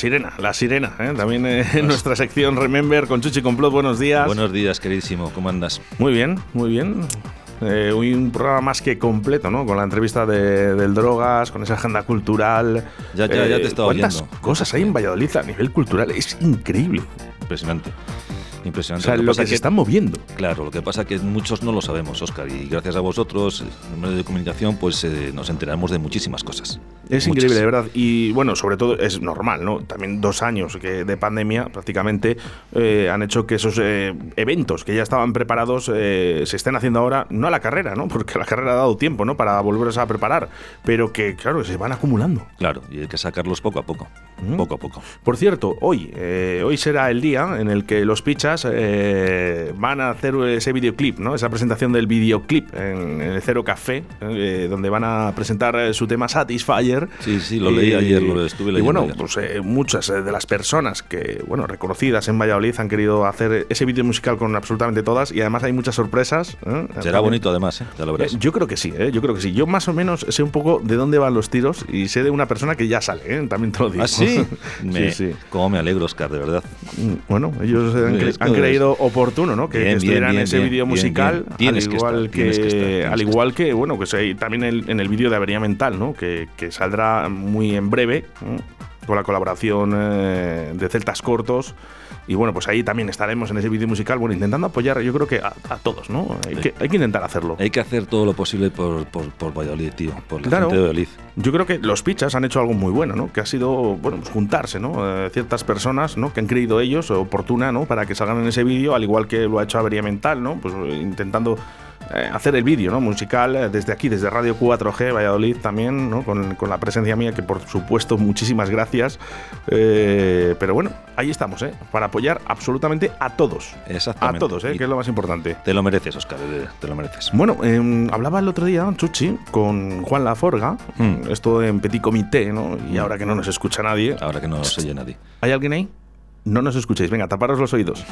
Sirena, la sirena, ¿eh? también eh, en nuestra sección Remember con Chuchi Complot. Buenos días. Buenos días, queridísimo. ¿Cómo andas? Muy bien, muy bien. Eh, un programa más que completo, ¿no? Con la entrevista de, del Drogas, con esa agenda cultural. Ya, ya, ya te estaba ¿Cuántas oyendo. cosas hay en Valladolid a nivel cultural? Es increíble. Impresionante. O Impresionante. sea, lo que, pasa se están moviendo. Claro, lo que pasa es que muchos no lo sabemos, Oscar, y gracias a vosotros, en medios de comunicación, pues eh, nos enteramos de muchísimas cosas. Es Muchas. increíble, de verdad. Y bueno, sobre todo es normal, ¿no? También dos años que de pandemia prácticamente eh, han hecho que esos eh, eventos que ya estaban preparados eh, se estén haciendo ahora, no a la carrera, ¿no? Porque la carrera ha dado tiempo, ¿no? Para volverse a preparar, pero que, claro, se van acumulando. Claro, y hay que sacarlos poco a poco. Mm. Poco a poco. Por cierto, hoy, eh, hoy será el día en el que los pichas eh, van a hacer ese videoclip, ¿no? Esa presentación del videoclip en, en el Cero Café, eh, donde van a presentar eh, su tema Satisfyer. Sí, sí, lo leí ayer, lo estuve Y leyendo bueno, ayer. pues muchas de las personas que, bueno, reconocidas en Valladolid han querido hacer ese vídeo musical con absolutamente todas y además hay muchas sorpresas. Será También. bonito además, ya lo verás. Yo creo que sí, yo creo que sí. Yo más o menos sé un poco de dónde van los tiros y sé de una persona que ya sale, también te lo digo. ¿Ah, sí? sí, Me- sí. Cómo me alegro, Oscar, de verdad. Mm, Bueno, ellos han, cre- Esto han creído oportuno, ¿no? Que, Bien, que estuvieran bien, en ese vídeo musical, al que igual estar, que estar, tienes al que igual que, bueno, que se- también el- en el vídeo de Avería Mental, ¿no? Que, que saldrá muy en breve, ¿no? con la colaboración eh, de Celtas Cortos. Y bueno, pues ahí también estaremos en ese vídeo musical, bueno, intentando apoyar, yo creo que a, a todos, ¿no? Hay, Sí. que, hay que intentar hacerlo. Hay que hacer todo lo posible por, por, por Valladolid, tío. Por la Claro. gente de Valladolid. Yo creo que los pichas han hecho algo muy bueno, ¿no? Que ha sido, bueno, pues juntarse, ¿no? Eh, ciertas personas, ¿no? Que han creído ellos oportuna, ¿no? Para que salgan en ese vídeo, al igual que lo ha hecho Avería Mental, ¿no? Pues eh, intentando hacer el vídeo, ¿no? Musical eh, desde aquí, desde Radio 4G, Valladolid también, ¿no? Con, con la presencia mía, que por supuesto, muchísimas gracias. Eh, pero bueno, ahí estamos, ¿eh? Para apoyar absolutamente a todos. A Exactamente. todos, ¿eh? Que es lo más importante. Te lo mereces, Oscar, eh, te lo mereces. Bueno, eh, hablaba el otro día, Chuchi, con Juan Laforga, Hmm. esto en Petit Comité, ¿no? Y ahora que no nos escucha nadie, Ahora que no se oye nadie. ¿hay alguien ahí? No nos escuchéis, venga, taparos los oídos.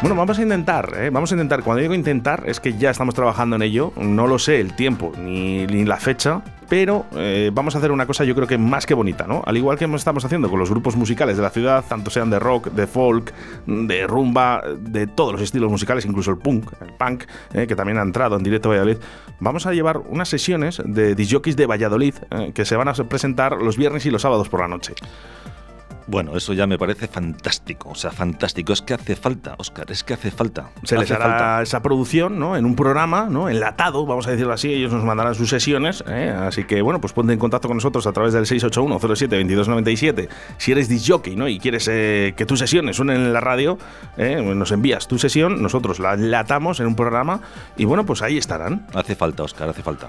Bueno, vamos a intentar, ¿eh? vamos a intentar. Cuando digo intentar, es que ya estamos trabajando en ello. No lo sé el tiempo ni, ni la fecha, pero eh, vamos a hacer una cosa yo creo que más que bonita, ¿no? Al igual que estamos haciendo con los grupos musicales de la ciudad, tanto sean de rock, de folk, de rumba, de todos los estilos musicales, incluso el punk, el punk, eh, que también ha entrado en directo a Valladolid. Vamos a llevar unas sesiones de disjockeys de Valladolid eh, que se van a presentar los viernes y los sábados por la noche. Bueno, eso ya me parece fantástico. O sea, fantástico. Es que hace falta, Oscar, es que hace falta. Se les Hace hará falta. esa producción, ¿no? En un programa, ¿no? Enlatado, vamos a decirlo así. Ellos nos mandarán sus sesiones. ¿eh? Así que, bueno, pues ponte en contacto con nosotros a través del 681-07-2297. Si eres disjockey, ¿no? Y quieres eh, que tus sesiones suenen en la radio, ¿eh? nos envías tu sesión, nosotros la enlatamos en un programa y, bueno, pues ahí estarán. Hace falta, Oscar, hace falta.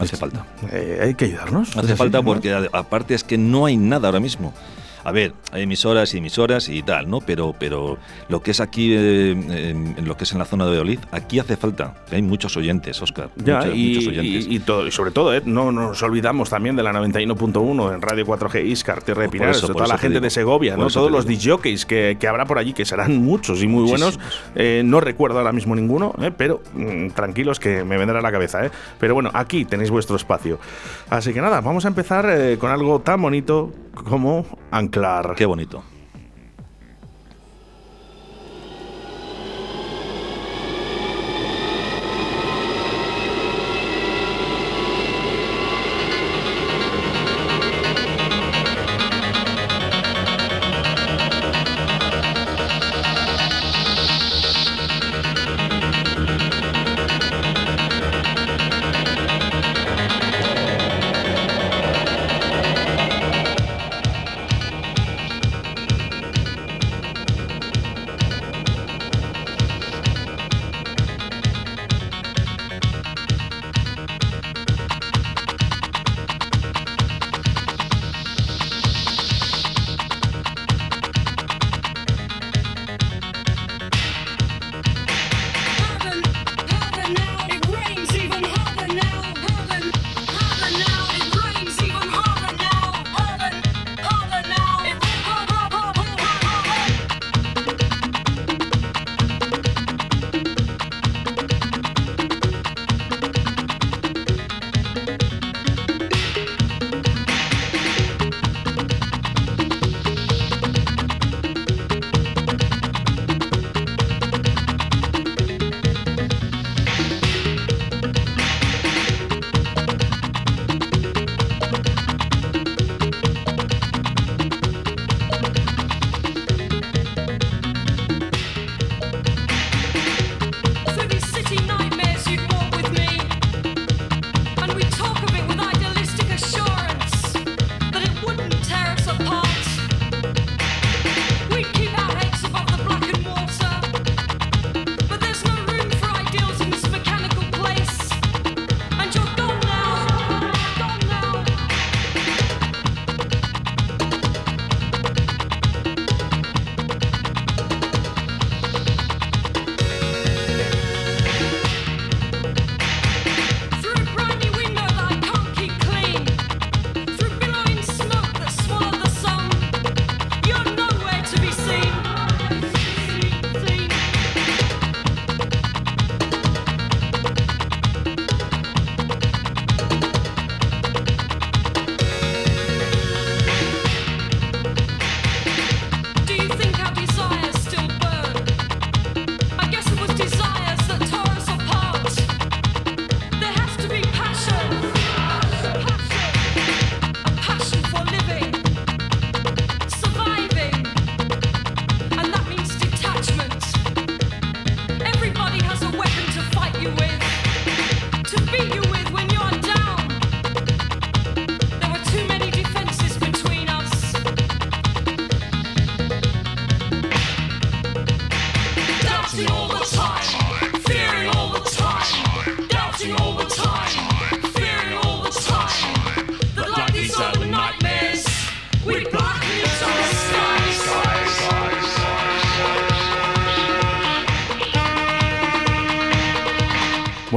Hace falta. Eh, hay que ayudarnos. Hace ¿Es falta no? porque aparte es que no hay nada ahora mismo. A ver, hay emisoras y emisoras y tal, ¿no? Pero, pero lo que es aquí, eh, en, lo que es en la zona de Valladolid, aquí hace falta. Hay muchos oyentes, Oscar. Ya, y, muchos oyentes. Y, todo, y sobre todo, ¿eh? no nos olvidamos también de la 91.1 en Radio 4G Iscar, Tierra de Pinares, toda la gente de Segovia, ¿no? Todos los DJs que, que habrá por allí, que serán muchos y muy buenos. Eh, no recuerdo ahora mismo ninguno, ¿eh? pero mm, tranquilos que me vendrá a la cabeza. ¿eh? Pero bueno, aquí tenéis vuestro espacio. Así que nada, vamos a empezar con algo tan bonito como anclar. Qué bonito.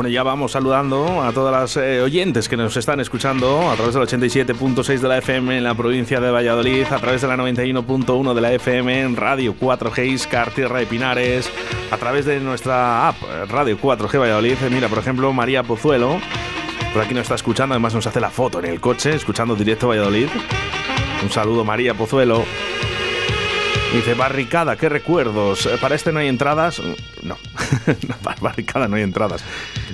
Ya vamos saludando a todas las eh, oyentes que nos están escuchando a través del 87.6 de la FM en la provincia de Valladolid, a través de la 91.1 de la FM en Radio 4G Iscar, Tierra de Pinares, a través de nuestra app Radio 4G Valladolid. Mira, por ejemplo, María Pozuelo, por aquí nos está escuchando, además nos hace la foto en el coche, escuchando directo Valladolid. Un saludo, María Pozuelo. Dice, barricada, qué recuerdos. ¿Para este no hay entradas? No, barricada no hay entradas.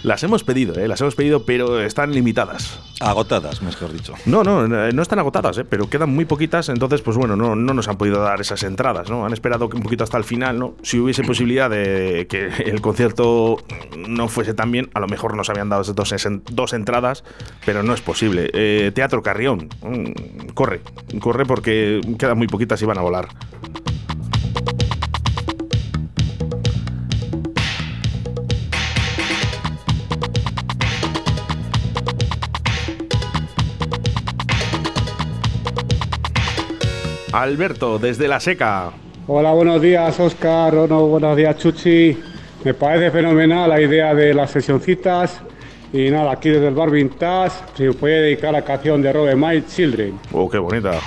Las hemos pedido, ¿eh? las hemos pedido, pero están limitadas. Agotadas, mejor dicho. No, no, no están agotadas, ¿eh? pero quedan muy poquitas, entonces, pues bueno, no, no nos han podido dar esas entradas, ¿no? Han esperado un poquito hasta el final, ¿no? Si hubiese posibilidad de que el concierto no fuese tan bien, a lo mejor nos habían dado dos, dos entradas, pero no es posible. Eh, Teatro Carrión, mm, corre, corre porque quedan muy poquitas y van a volar. Alberto, desde La Seca. Hola, buenos días, Oscar. buenos días, Chuchi. Me parece fenomenal la idea de las sesioncitas. Y nada, aquí desde el Bar Vintage se puede dedicar la canción de Robert My Children. Oh, qué bonita.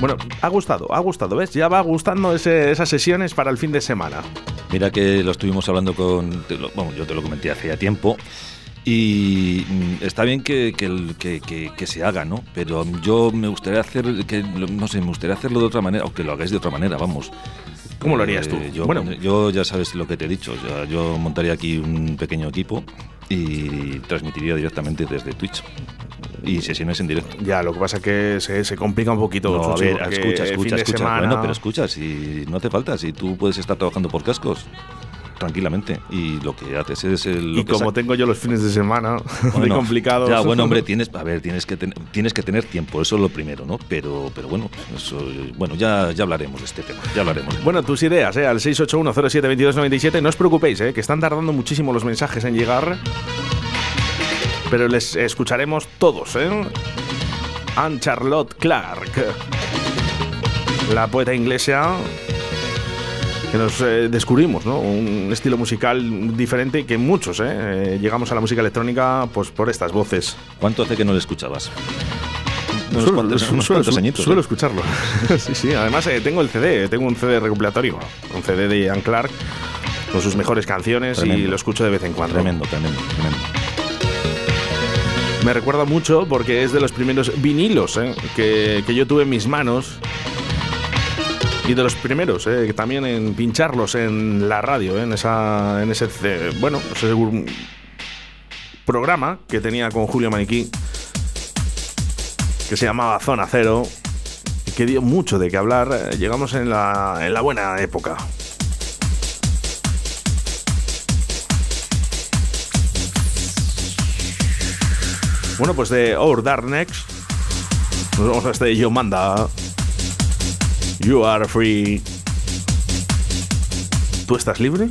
Bueno, ha gustado, ha gustado, ¿ves? Ya va gustando esas sesiones para el fin de semana. Mira que lo estuvimos hablando con. Bueno, yo te lo comenté hace ya tiempo. Y mm, está bien que, que, se haga, ¿no? Pero yo me gustaría hacer, que, no sé, me gustaría hacerlo de otra manera, o que lo hagáis de otra manera, vamos. ¿Cómo lo harías tú? Eh, yo, bueno, yo ya sabes lo que te he dicho. yo montaría aquí un pequeño equipo y transmitiría directamente desde Twitch y sesiones en directo. Ya, lo que pasa es que se, se complica un poquito. No, a ver, escucha, escucha, escucha. Bueno, pero escucha, si no hace falta, si tú puedes estar trabajando por cascos tranquilamente. Y lo que haces es el, y como tengo yo los fines de semana muy complicados ya bueno hombre tienes a ver tienes que tienes que tener tiempo eso es lo primero no pero pero bueno eso, bueno ya ya hablaremos de este tema ya hablaremos. Bueno tus ideas eh, al 681072297 no os preocupéis eh, que están tardando muchísimo los mensajes en llegar pero les escucharemos todos eh. Anne Charlotte Clark la poeta inglesa que nos eh, descubrimos, ¿no? Un estilo musical diferente que muchos, ¿eh? ¿eh? Llegamos a la música electrónica pues por estas voces. ¿Cuánto hace que no le escuchabas? suelo, escucharlo. sí, sí. Además, eh, tengo el CD, tengo un CD recopilatorio, un CD de Ian Clark con sus mejores canciones y lo escucho de vez en cuando. Tremendo, tremendo, tremendo. Me recuerda mucho porque es de los primeros vinilos que, que yo tuve en mis manos y de los primeros, eh, también en pincharlos en la radio, eh, en, esa, en ese, bueno, ese programa que tenía con Julio Maniquí, que se llamaba Zona Cero, y que dio mucho de qué hablar. Eh, llegamos en la, en la buena época. Bueno, pues de Our Dark Next, nos vamos a este Yo Manda. You are free. ¿Tú estás libre?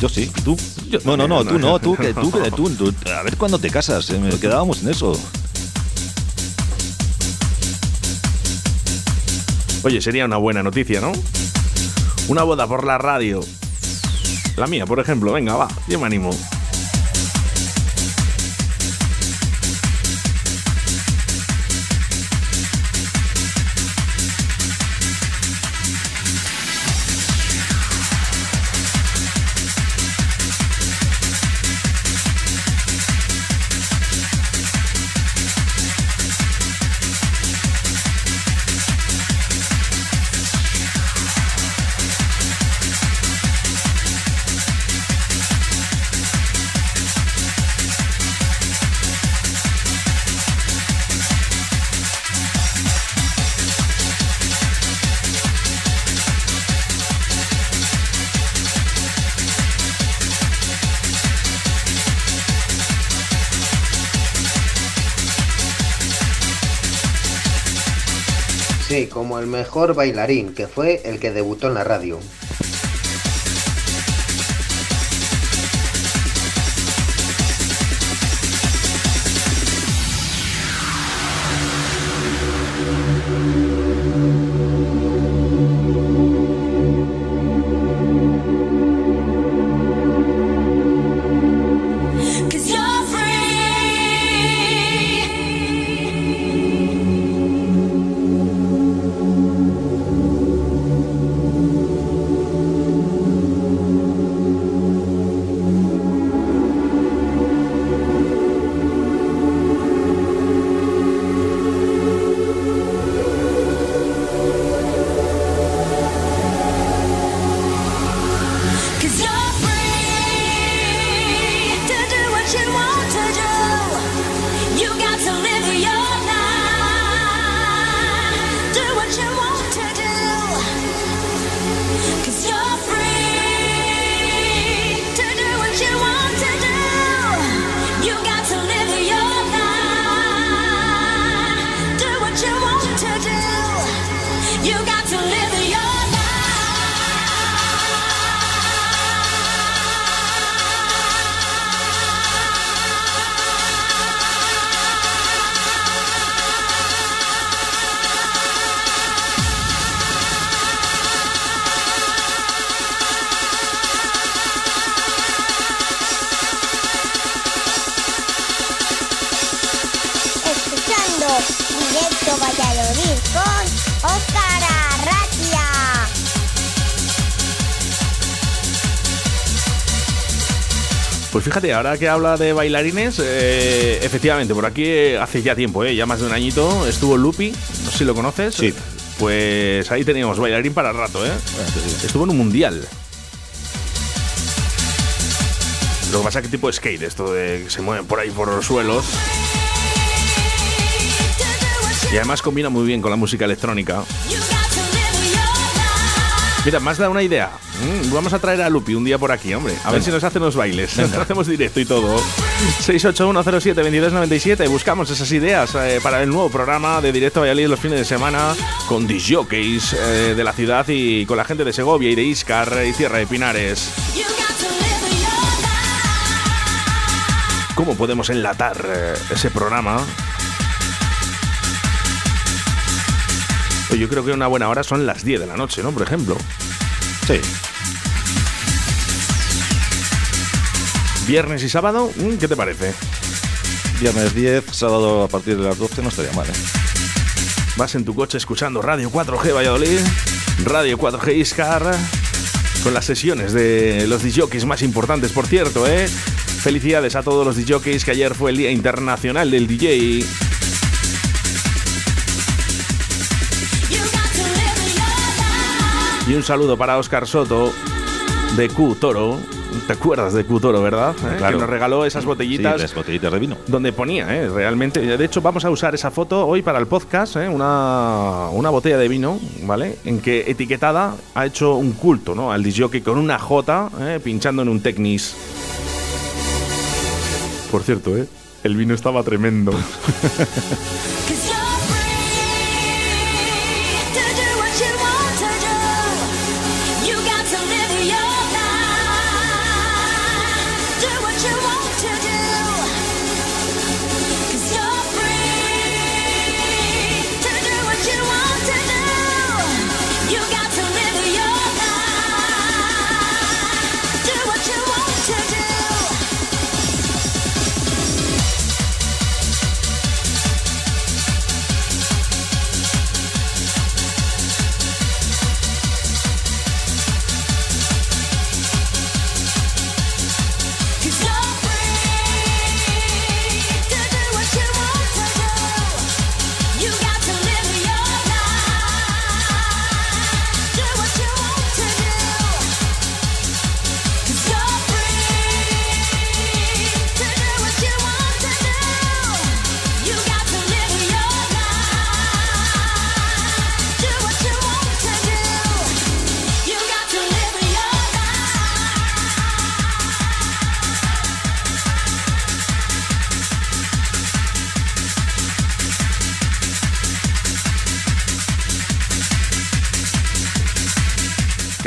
Yo sí. ¿Y tú? no, no, no, tú no, tú, que tú, que tú, tú, A ver cuándo te casas. Eh, me quedábamos en eso. Oye, sería una buena noticia, ¿no? Una boda por la radio. La mía, por ejemplo. Venga, va, yo me animo. Como el mejor bailarín, que fue el que debutó en la radio. Pues fíjate, ahora que habla de bailarines, eh, efectivamente, por aquí eh, hace ya tiempo, eh, ya más de un añito, estuvo Lupi, no sé si lo conoces. Sí. Pues ahí teníamos bailarín para rato, ¿eh? Estuvo en un mundial. Lo que pasa es que tipo de skate, esto de que se mueven por ahí por los suelos. Y además combina muy bien con la música electrónica. Mira, has dado una idea. Mm, vamos a traer a Lupi un día por aquí, hombre. A ver si nos hace unos bailes. Hacemos directo y todo. 681072297. Buscamos esas ideas eh, para el nuevo programa de Directo Valladolid los fines de semana con disjockeys eh, de la ciudad y con la gente de Segovia y de Iscar y Tierra de Pinares. ¿Cómo podemos enlatar eh, ese programa? Yo creo que una buena hora son las 10 de la noche, ¿no? Por ejemplo. Sí. Viernes y sábado, mm, ¿qué te parece? Viernes 10, sábado a partir de las 12 no estaría mal, ¿eh? Vas en tu coche escuchando Radio 4G Valladolid, Radio 4G Iscar, con las sesiones de los DJs más importantes, por cierto, ¿eh? Felicidades a todos los DJs que ayer fue el Día Internacional del DJ. Y un saludo para Oscar Soto de Q Toro. ¿Te acuerdas de Q Toro, verdad? ¿Eh? Claro. Que nos regaló esas Sí, botellitas las botellitas de vino. donde ponía, ¿eh? realmente. De hecho, vamos a usar esa foto hoy para el podcast, ¿eh? una, una botella de vino, ¿vale? En que etiquetada ha hecho un culto, ¿no? Al disjockey con una J ¿eh? pinchando en un Technis. Por cierto, ¿eh? El vino estaba tremendo.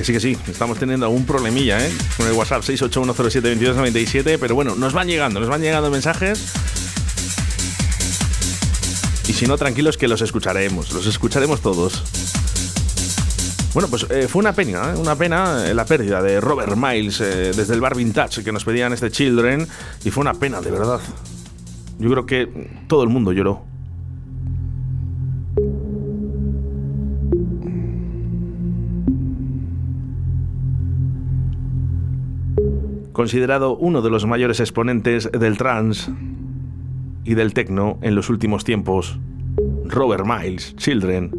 sí, que sí, estamos teniendo algún problemilla, ¿eh? Con el WhatsApp 681072297, pero bueno, nos van llegando, nos van llegando mensajes. Y si no, tranquilos que los escucharemos, los escucharemos todos. Bueno, pues eh, fue una pena, ¿eh? una pena eh, la pérdida de Robert Miles desde el bar Vintage que nos pedían este Children y fue una pena, de verdad. Yo creo que todo el mundo lloró. Considerado uno de los mayores exponentes del trance y del techno en los últimos tiempos, Robert Miles, Children,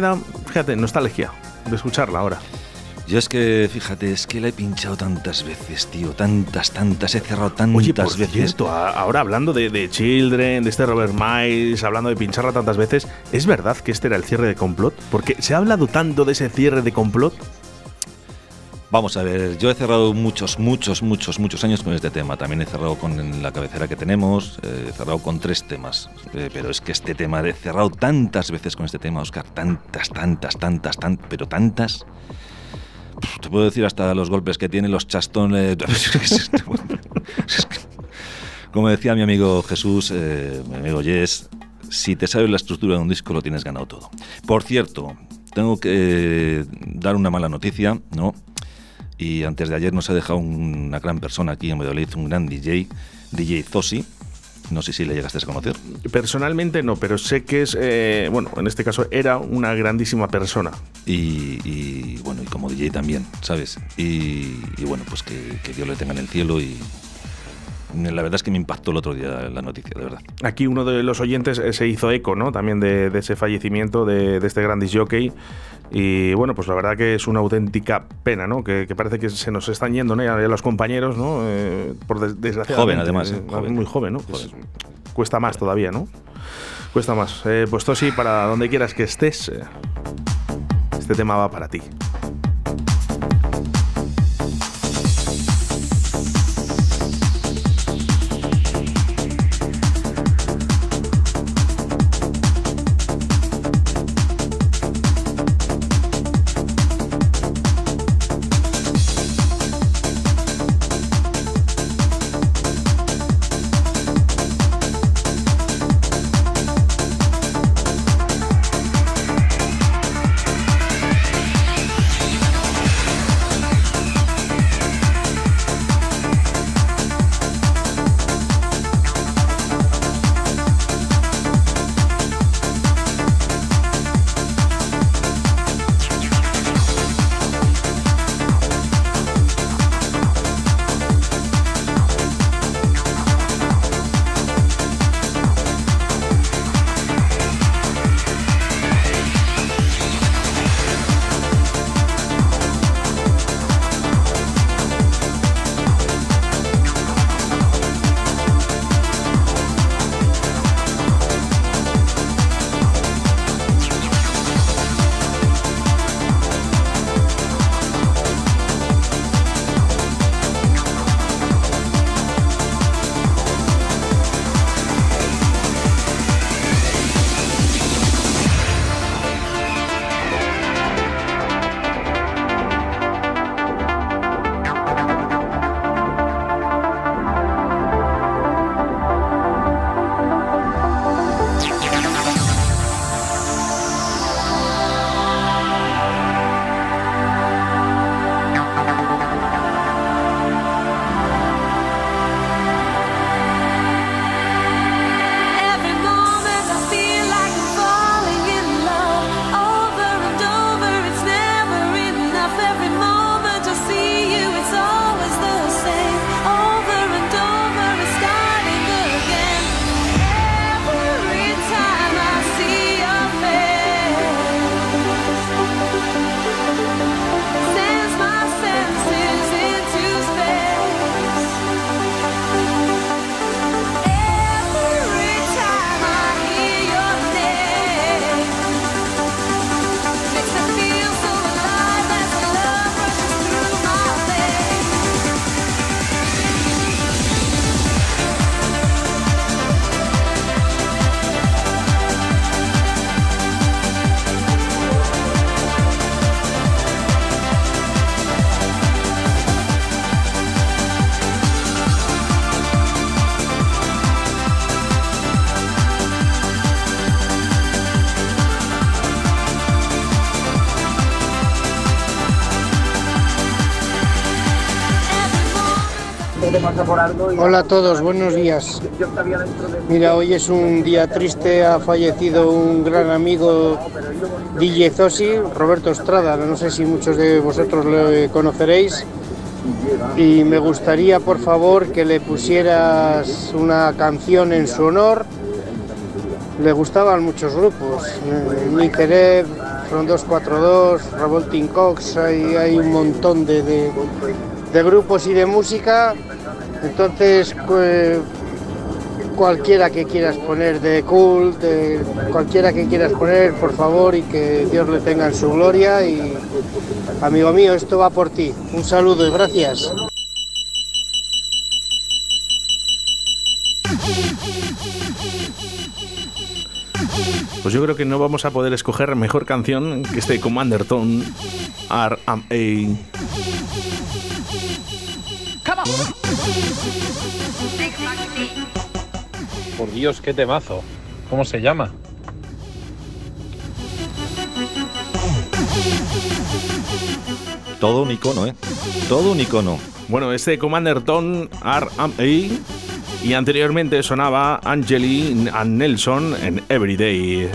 me da, fíjate, nostalgia de escucharla ahora. Yo es que, fíjate, es que la he pinchado tantas veces, tío. Tantas, tantas. He cerrado tantas Oye, por veces. cierto, ahora hablando de, de Children, de este Robert Miles, hablando de pincharla tantas veces, ¿es verdad que este era el cierre de complot? Porque se ha hablado tanto de ese cierre de complot. Vamos a ver, yo he cerrado muchos, muchos, muchos, muchos años con este tema. También he cerrado con la cabecera que tenemos, eh, he cerrado con tres temas. Eh, pero es que este tema, he cerrado tantas veces con este tema, Oscar, tantas, tantas, tantas, tan, pero tantas. Te puedo decir hasta los golpes que tiene, los chastones. Como decía mi amigo Jesús, eh, mi amigo Jess, si te sabes la estructura de un disco lo tienes ganado todo. Por cierto, tengo que dar una mala noticia, ¿no? Y antes de ayer nos ha dejado una gran persona aquí en Valladolid, un gran DJ, DJ Zosi. No sé si le llegaste a conocer. Personalmente no, pero sé que es, eh, bueno, en este caso era una grandísima persona. Y, y, bueno, y como DJ también, ¿sabes? Y, y bueno, pues que, que Dios le tenga en el cielo y la verdad es que me impactó el otro día la noticia, de verdad. Aquí uno de los oyentes eh, se hizo eco, ¿no? También de, de ese fallecimiento de, de este gran disc jockey. Y bueno, pues la verdad que es una auténtica pena, ¿no? Que, que parece que se nos están yendo, ¿no? Ya los compañeros, ¿no? Eh, por des- desgraciadamente. Joven, además, eh. Joven. Muy joven, ¿no? Pues Joven. cuesta más todavía, ¿no? Cuesta más. Eh, pues Tosi, para donde quieras que estés, eh, este tema va para ti. Hola a todos, buenos días. Mira, hoy es un día triste, ha fallecido un gran amigo DJ Zosi, Roberto Estrada, no sé si muchos de vosotros lo conoceréis. Y me gustaría, por favor, que le pusieras una canción en su honor. Le gustaban muchos grupos, eh, Nicereb, From 242, Revolting Cox, hay, hay un montón de, de- de grupos y de música. Entonces, pues, cualquiera que quieras poner de Cult, de cualquiera que quieras poner, por favor, y que Dios le tenga en su gloria. Y amigo mío, esto va por ti. Un saludo y gracias. Pues yo creo que no vamos a poder escoger mejor canción que este Commander Tone R.A. Por Dios, qué temazo. ¿Cómo se llama? Todo un icono, ¿eh? Todo un icono. Bueno, este Commander Tone R.A. y anteriormente sonaba Angeli and Nelson en Everyday.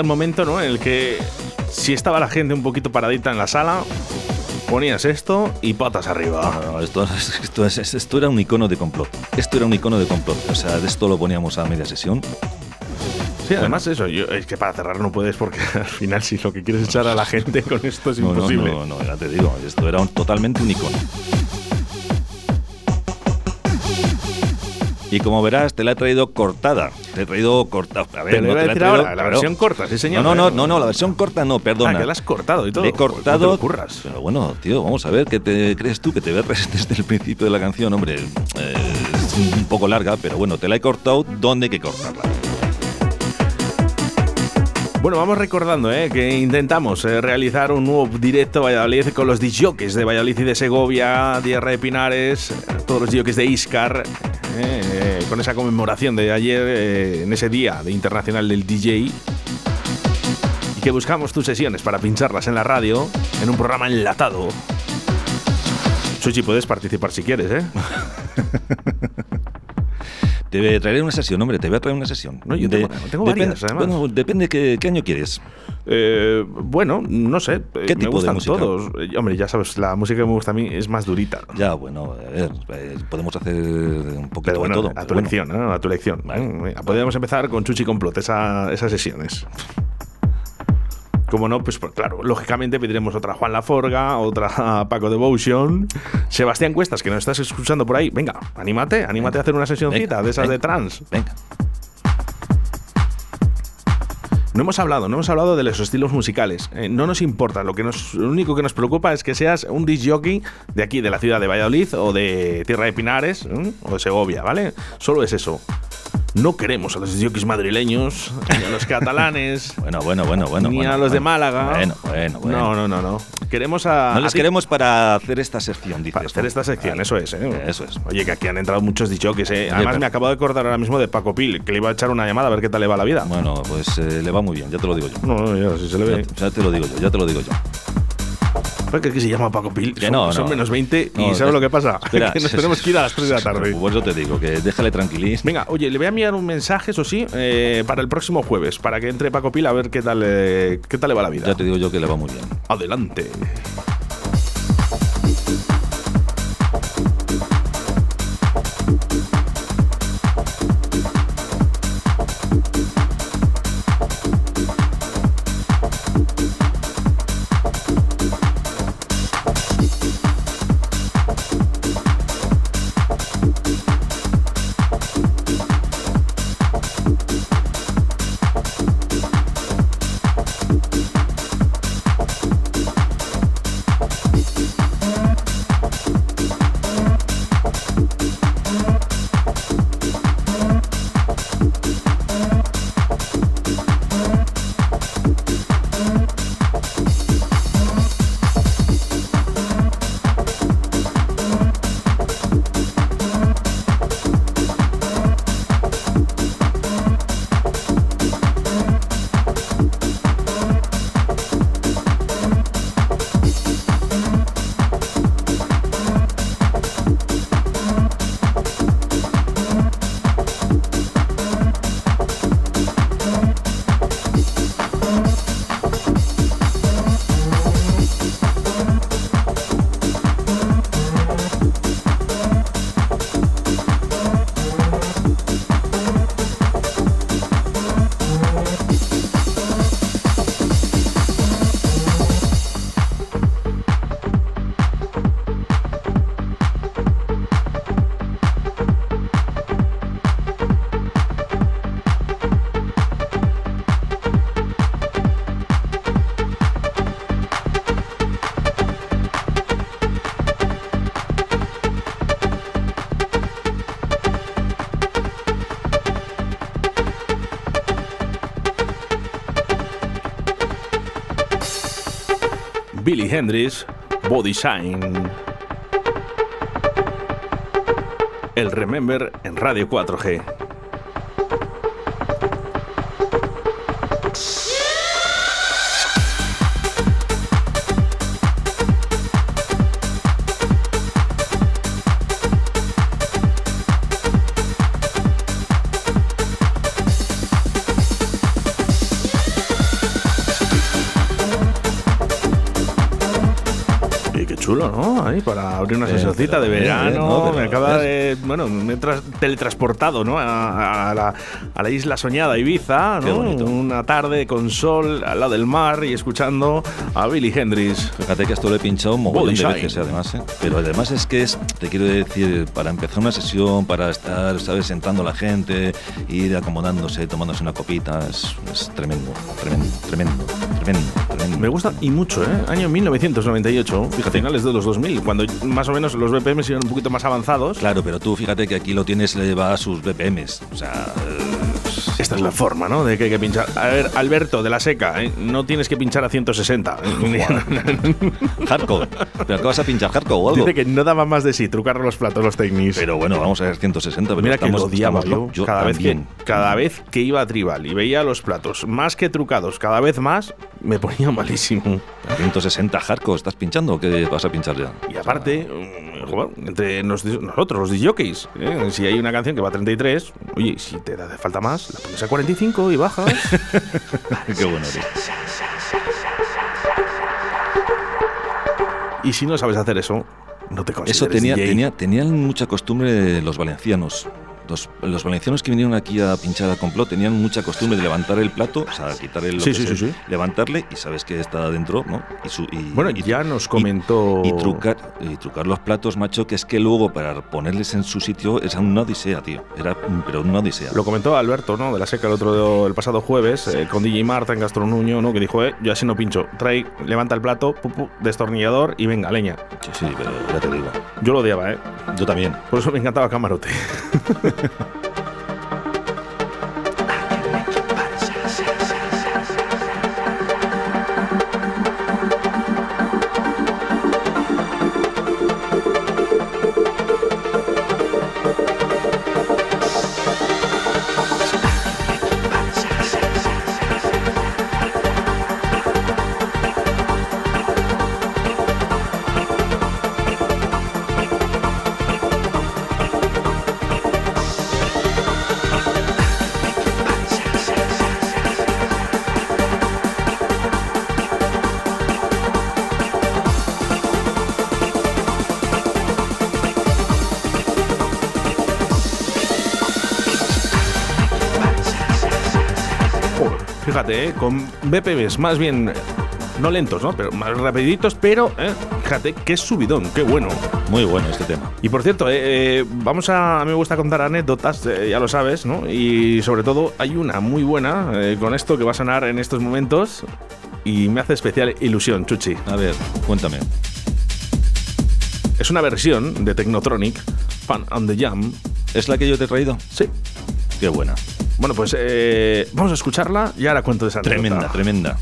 El momento ¿no? en el que si estaba la gente un poquito paradita en la sala, ponías esto y patas arriba. No, no, esto, esto, es- esto era un icono de complot. Esto era un icono de complot. O sea, de esto lo poníamos a media sesión. Sí, además eso, yo, es que para cerrar no puedes porque al final si lo que quieres es echar a la gente con esto es No, no, imposible. No, no, ya te digo, esto era un- totalmente un icono. Y como verás, te la he traído cortada. Te he traído cortada. A ver, Te no te la he traído- ahora, la claro. versión corta, sí señor. No, no, no, no, no, la versión corta no, perdona. Ah, que la has cortado y todo. Le he cortado. no te. Pero bueno, tío, vamos a ver, ¿qué te crees tú? Que te ves desde el principio de la canción, hombre. eh, es un poco larga, pero bueno, te la he cortado donde hay que cortarla. Bueno, vamos recordando ¿eh? que intentamos eh, realizar un nuevo directo Valladolid con los disjockeys de Valladolid y de Segovia, Tierra de Pinares, eh, todos los disjockeys de Iscar, eh, con esa conmemoración de ayer, eh, en ese día de internacional del DJ. Y que buscamos tus sesiones para pincharlas en la radio, en un programa enlatado. Suchi, puedes participar si quieres, ¿eh? Te traeré una sesión, hombre, te voy a traer una sesión. No, yo tengo- tengo varias, además. Bueno, depende qué, qué año quieres. Eh, bueno, no sé. eh, ¿Qué me tipo de gustan música? todos. Eh, Hombre, ya sabes, la música que me gusta a mí es más durita. Ya, bueno, a ver, eh, podemos hacer un poquito Pero bueno, de todo. a tu bueno. elección, ¿no? A tu elección. Vale. Podríamos empezar con Chuchi Complot, esa- esas sesiones. Como no, pues pues, claro, lógicamente pediremos otra Juan Laforga, otra Paco Devotion, Sebastián Cuestas, que nos estás escuchando por ahí. Venga, anímate, anímate a hacer una sesioncita Venga, de esas de trans. Venga. No hemos hablado, no hemos hablado de los estilos musicales. Eh, no nos importa, lo, que nos, lo único que nos preocupa es que seas un disc jockey de aquí, de la ciudad de Valladolid o de Tierra de Pinares o de Segovia, ¿vale? Solo es eso. No queremos a los jockeys madrileños, ni a los catalanes, Bueno, bueno, bueno, bueno. ni bueno, a los de bueno. Málaga. Bueno, bueno, bueno. No, no, no, no. Queremos a. No a les ti- queremos para hacer esta sección, dices. Para hacer esta sección, Vale. eso es, ¿eh? Eso es. Oye, que aquí han entrado muchos jockeys, ¿eh? Además, me acabo de acordar ahora mismo de Paco Pil, que le iba a echar una llamada a ver qué tal le va la vida. Bueno, pues eh, le va muy bien, ya te lo digo yo. No, no, ya, si se le ve. Ya, ya te lo digo yo, ya te lo digo yo. ¿Por qué que se llama Paco Pil? Que son, no, son no. menos 20 y No, ¿sabes lo que pasa? Espera, que nos tenemos que ir a las 3 de la tarde. Por eso te digo, que déjale tranquilín. Venga, oye, le voy a enviar un mensaje, eso sí, eh, para el próximo jueves, para que entre Paco Pil a ver qué tal, eh, qué tal le va la vida. Ya te digo yo que le va muy bien. Adelante. Billy Hendrix, Body Shine. El Remember en Radio 4G. Ahí para abrir una sesioncita de verano. no, pero, me acaba de. Bueno, me he teletransportado, ¿no? A, a la, a la isla soñada Ibiza, ¿no? Una tarde con sol al lado del mar y escuchando a Billy Hendrix. Fíjate que esto lo he pinchado un montón de veces, además. ¿eh? Pero además es que es, te quiero decir, para empezar una sesión, para estar, ¿sabes?, sentando a la gente, ir acomodándose, tomándose una copita, es, es tremendo, tremendo, tremendo, tremendo, tremendo. Me gusta y mucho, ¿eh? Año 1998, fíjate, finales de los 2000, cuando más o menos los BPM eran un poquito más avanzados. Claro, pero tú fíjate que aquí lo tienes, le va a sus BPMs. O sea, eh, Esta es la forma, ¿no? De que hay que pinchar. A ver, Alberto, de la seca, ¿eh? no tienes que pinchar a 160. hardcore. ¿Pero qué vas a pinchar hardcore o algo? Dice que no daba más de sí trucar los platos, los técnicos. Pero bueno, vamos a ver 160. Pero Mira que lo odiaba yo, cada, vez que, cada vez que iba a Tribal y veía los platos más que trucados, cada vez más, me ponía malísimo. 160 hardcore, ¿estás pinchando o qué vas a pinchar ya? Y aparte, mm, entre nos- nosotros, los DJs, ¿eh? si hay una canción que va a 33, oye, si te hace falta más, la pones a 45 y bajas. qué bueno eres. y si no sabes hacer eso, no te Eso tenía, DJ. tenía, tenían mucha costumbre los valencianos. Los, los valencianos que vinieron aquí a pinchar a complot tenían mucha costumbre de levantar el plato, o sea, quitar el Sí, sí, sea, sí, levantarle y sabes que está dentro, ¿no? Y, su- y- Bueno, y- ya nos comentó. y trucar, y trucar los platos, macho, que es que luego para ponerles en su sitio era una odisea, tío. Era, pero una odisea. Lo comentó Alberto, ¿no? De la seca el otro el pasado jueves, eh, con DJ Marta en Gastronuño, ¿no? Que dijo, eh, yo así no pincho. Trae, levanta el plato, pu, pu, destornillador y venga, leña. Sí, sí, pero ya te digo. Yo lo odiaba, ¿eh? Yo también. Por eso me encantaba Camarote. Ha ha ha. BPMs más bien no lentos, ¿no? Pero más rapiditos, pero ¿eh? fíjate qué subidón, qué bueno. Muy bueno este tema. Y por cierto, eh, eh, vamos a, a mí me gusta contar anécdotas, eh, ya lo sabes, ¿no? Y sobre todo hay una muy buena con esto que va a sonar en estos momentos y me hace especial ilusión, Chuchi. A ver, cuéntame. Es una versión de Technotronic, Fun on the Jam. ¿Es la que yo te he traído? Sí. Qué buena. Bueno, pues eh, vamos a escucharla y ahora cuento de esa anécdota. Tremenda,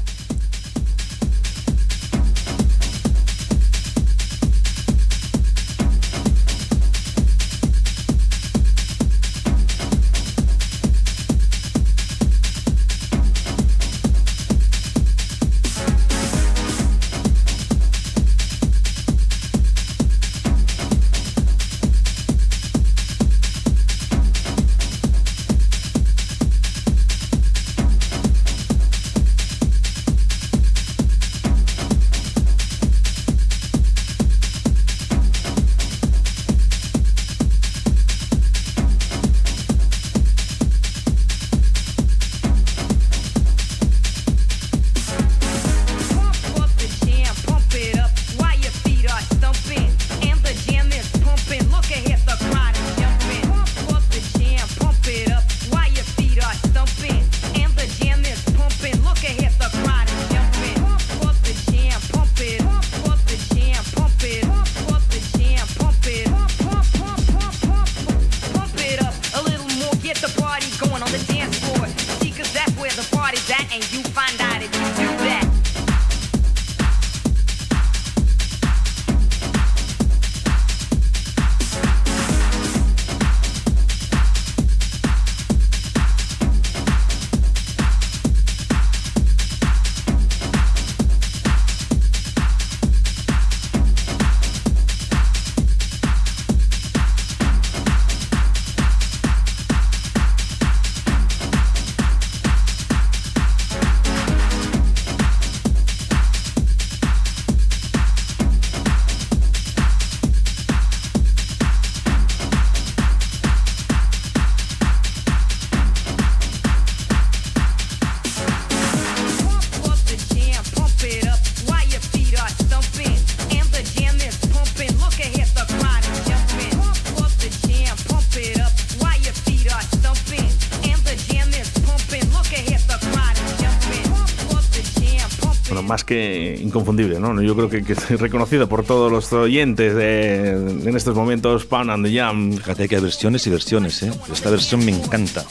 inconfundible, ¿no? Yo creo que, que es reconocido por todos los oyentes de, en estos momentos, Pound and the Jam. Fíjate que hay versiones y versiones, ¿eh? Esta versión me encanta.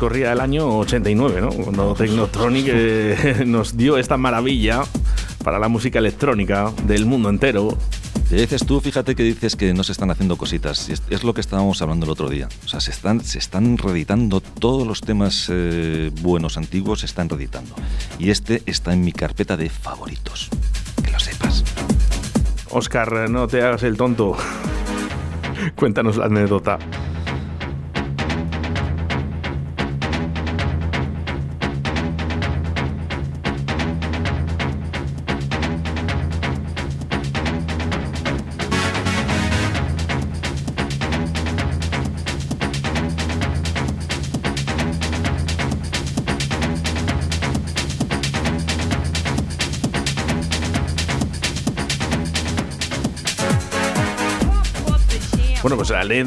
Corría el año 89, ¿no? Cuando Technotronic eh, nos dio esta maravilla para la música electrónica del mundo entero. Y dices tú, fíjate que dices que no se están haciendo cositas. Es, es lo que estábamos hablando el otro día. O sea, se están, se están reeditando todos los temas eh, buenos, antiguos, se están reeditando. Y este está en mi carpeta de favoritos. Que lo sepas. Oscar, no te hagas el tonto. Cuéntanos la anécdota.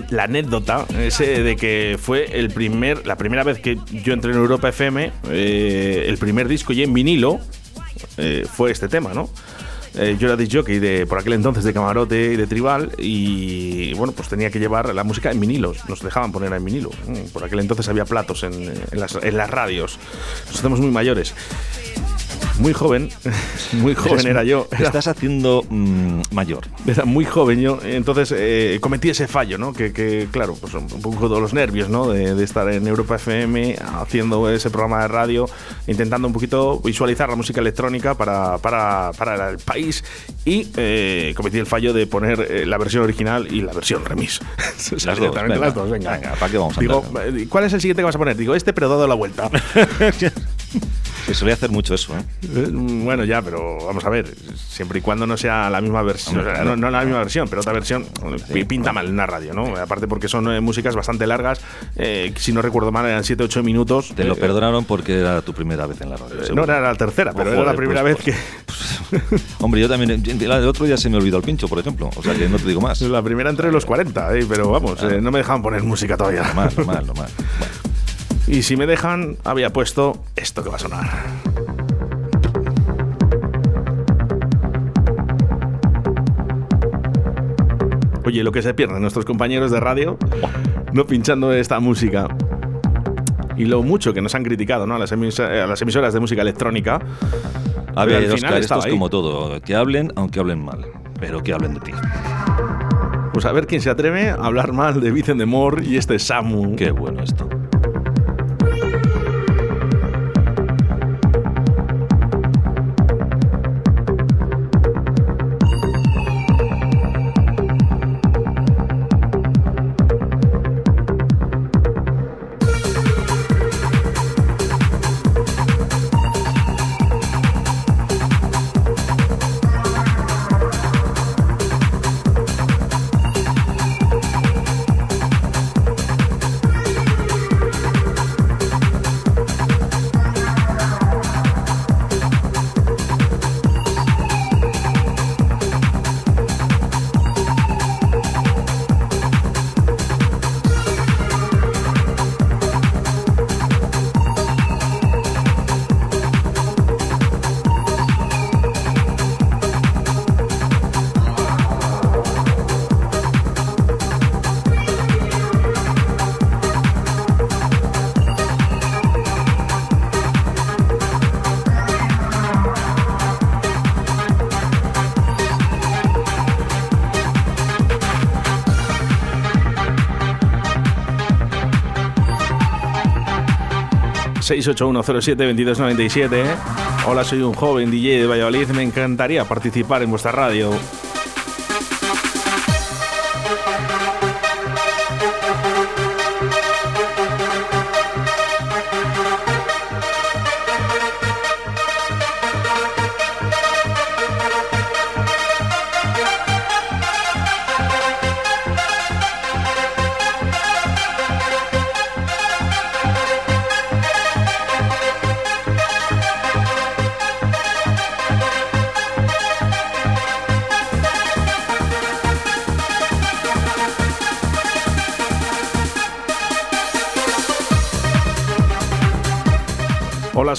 La, anécdota ese de que fue el primer, la primera vez que yo entré en Europa FM, eh, el primer disco ya en vinilo eh, fue este tema, ¿no? Eh, yo era disc jockey de, por aquel entonces de camarote y de tribal y bueno, pues tenía que llevar la música en vinilos, nos dejaban poner en vinilo. Mm, Por aquel entonces había platos en, en las, en las radios. Nos hacemos muy mayores. Muy joven, muy joven Eres- era yo. Era- estás haciendo mm, mayor. era muy joven yo, entonces eh, cometí ese fallo, ¿no? Que, que, claro, pues un poco de los nervios, ¿no? De, de estar en Europa FM haciendo ese programa de radio, intentando un poquito visualizar la música electrónica para, para, para el país y eh, cometí el fallo de poner eh, la versión original y la versión remix. Sea, Las dos, venga. las dos, venga. Venga, ¿para qué vamos a Digo, andar? eh, ¿cuál es el siguiente que vas a poner? Digo, este, pero dado la vuelta. Se solía hacer mucho eso, ¿eh? Eh, Bueno, ya, pero vamos a ver, siempre y cuando no sea la misma versión, Hombre, o sea, claro. no, no la misma versión, pero otra versión, pi- pinta mal en una radio, ¿no? Aparte porque son eh, músicas bastante largas, eh, si no recuerdo mal eran 7-8 minutos. Te lo Eh, perdonaron porque era tu primera vez en la radio. eh, seguro. no era la tercera, pero Oh, era la primera pues, vez pues, Hombre, yo también. El otro día se me olvidó el pincho, por ejemplo. O sea que no te digo más. que la primera entre los 40, eh, pero vamos, no me dejaban poner música todavía. Normal, normal, normal. Y si me dejan, había puesto esto que va a sonar. Oye, lo que se pierden nuestros compañeros de radio no pinchando esta música. Y lo mucho que nos han criticado ¿no? a, las emisa- a las emisoras de música electrónica. A ver, Oscar, esto es ahí. como todo. Que hablen, aunque hablen mal. Pero que hablen de ti. Pues a ver quién se atreve a hablar mal de Vicen de Moore y este Samu. Qué bueno esto. ...68107-2297... Hola, soy un joven DJ de Valladolid. Me encantaría participar en vuestra radio.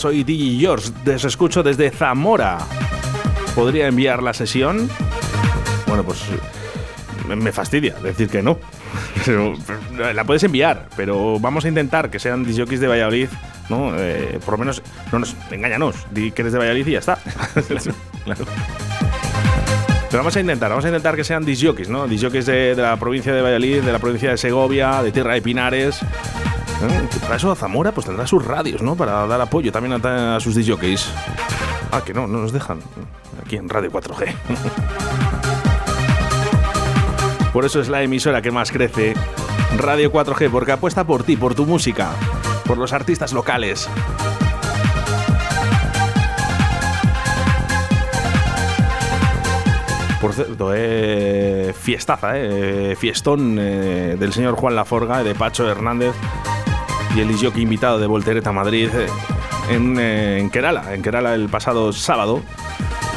Soy DJ George, les escucho desde Zamora. ¿Podría enviar la sesión? Bueno, pues me- fastidia decir que no. Pero, pero, la puedes enviar, pero vamos a intentar que sean disjockeys de Valladolid, ¿no? Eh, por lo menos, no nos, engáñanos, di que eres de Valladolid y ya está. Claro. Pero vamos a intentar, vamos a intentar que sean disjockeys, ¿no? Disjockeys de, de la provincia de Valladolid, de la provincia de Segovia, de Tierra de Pinares. ¿Eh? Para eso Zamora pues tendrá sus radios, ¿no? Para dar apoyo también a, a sus disjockeys. Ah, que no, no nos dejan. Aquí en Radio 4G. Por eso es la emisora que más crece. Radio 4G, porque apuesta por ti, por tu música, por los artistas locales. Por cierto, eh, fiestaza, eh, fiestón eh, del señor Juan Laforga, de Pacho Hernández y el disjockey invitado de Voltereta Madrid eh, en, eh, en Kerala, en Kerala el pasado sábado,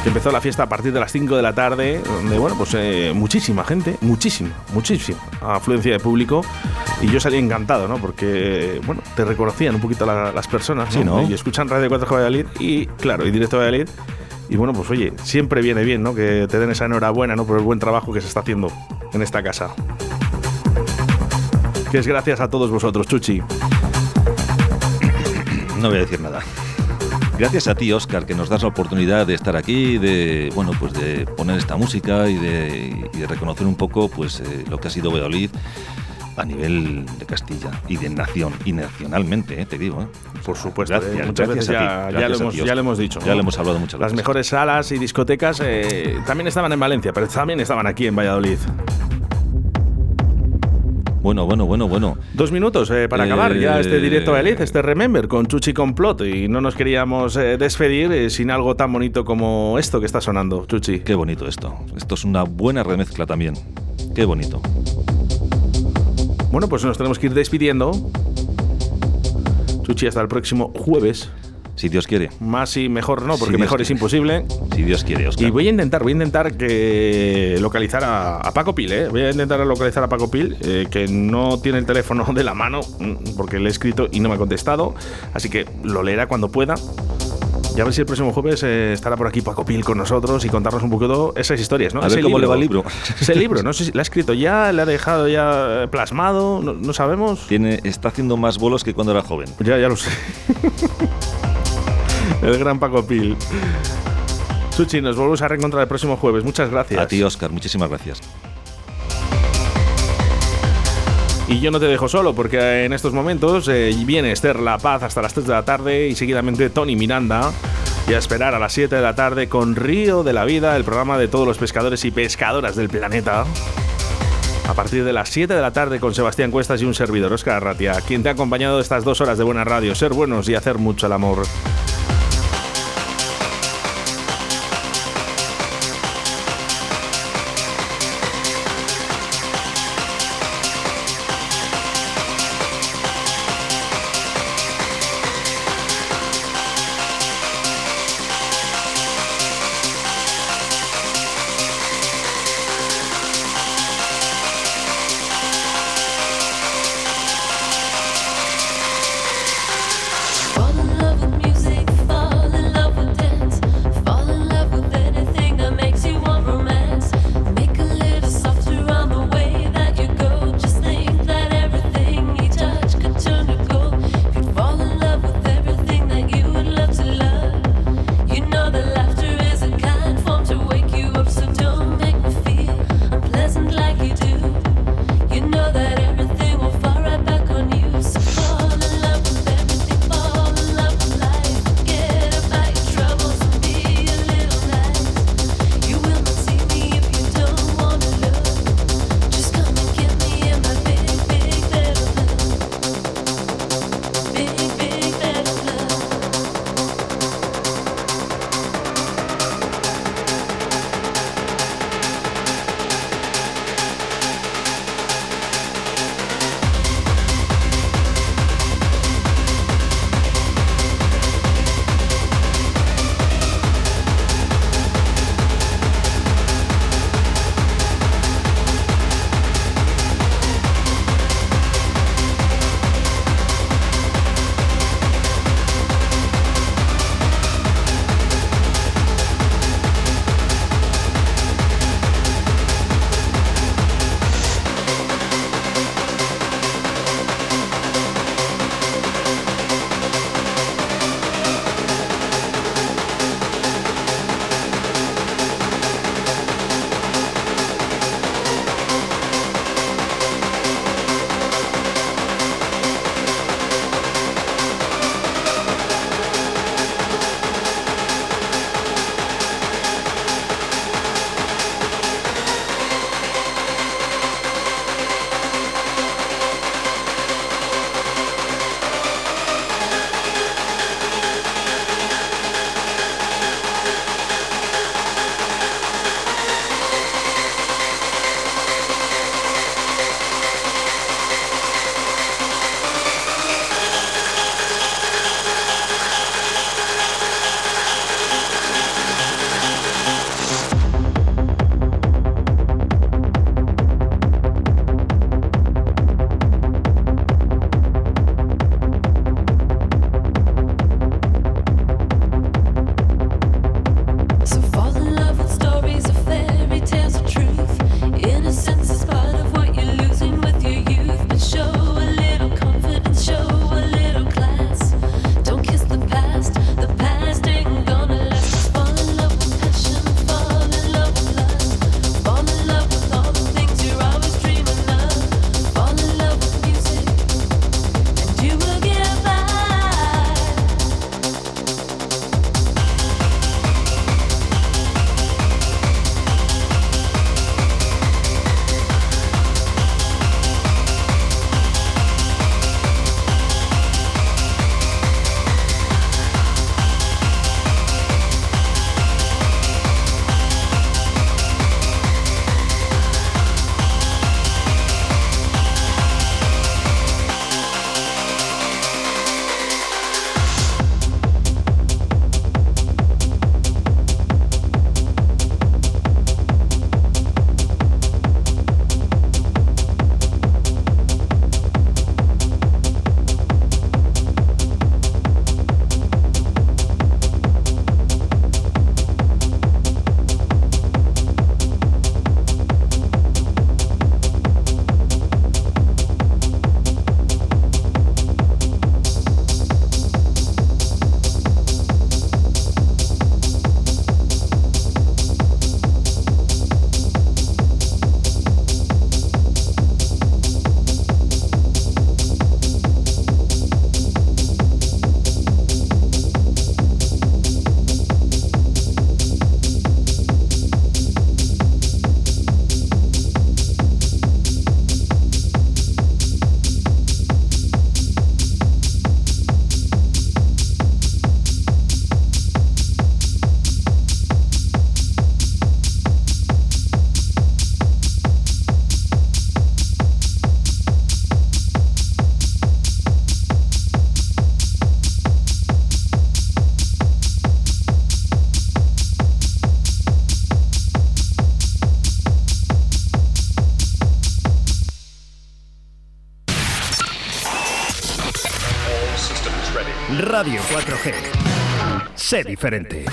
que empezó la fiesta a partir de las 5 de la tarde, donde, bueno, pues eh, muchísima gente, muchísima, muchísima afluencia de público, y yo salí encantado, ¿no? Porque, bueno, te reconocían un poquito la- las personas, Sí, ¿no? Y escuchan Radio 4 Valladolid, y claro, y directo Valladolid, y bueno, pues oye, siempre viene bien, ¿no? Que te den esa enhorabuena, ¿no? Por el buen trabajo que se está haciendo en esta casa. Que es gracias a todos vosotros, Chuchi. No voy a decir nada. Gracias a ti, Oscar, que nos das la oportunidad de estar aquí, de bueno, pues de poner esta música y de, y de reconocer un poco, pues eh, lo que ha sido Valladolid a nivel de Castilla y de nación y nacionalmente, eh, te digo. eh. Por supuesto, Gracias, eh, muchas gracias veces a ti, ya, lo a hemos, ti, ya Oscar. lo hemos dicho. Ya ¿no? lo hemos hablado muchas Las veces. mejores salas y discotecas también estaban en Valencia, pero también estaban aquí en Valladolid. Bueno, bueno, bueno, bueno. Dos minutos eh, para Eh, acabar ya este directo de Valladolid, este Remember con Chuchi Complot. Y no nos queríamos eh, despedir eh, sin algo tan bonito como esto que está sonando, Chuchi. Qué bonito esto. Esto es una buena remezcla también. Qué bonito. Bueno, pues nos tenemos que ir despidiendo. Chuchi, hasta el próximo jueves. Si Dios quiere. Más y mejor no, porque Dios mejor es quiere. imposible. Si Dios quiere, Oscar. Y voy a intentar, voy a intentar que localizar a, a Paco Pil, ¿eh? Voy a intentar localizar a Paco Pil, eh, que no tiene el teléfono de la mano, mm, porque le he escrito y no me ha contestado. Así que lo leerá cuando pueda. Y a ver si el próximo jueves eh, estará por aquí Paco Pil con nosotros y contarnos un poquito esas historias, ¿no? A ver Ese cómo le va el libro. Ese libro, no sé si le ha escrito ya, le ha dejado ya eh, plasmado, no, no sabemos. Tiene, está haciendo más bolos que cuando era joven. Ya, ya lo sé. el gran Paco Pil. Suchi, nos volvemos a reencontrar el próximo jueves. Muchas gracias. A ti, Oscar, muchísimas gracias. Y yo no te dejo solo porque en estos momentos eh, viene Esther La Paz hasta las 3 de la tarde y seguidamente Tony Miranda. Y a esperar a las 7 de la tarde con Río de la Vida, el programa de todos los pescadores y pescadoras del planeta. A partir de las 7 de la tarde con Sebastián Cuestas y un servidor, Oscar Arratia, quien te ha acompañado estas dos horas de buena radio. Ser buenos y hacer mucho el amor. Sé diferente.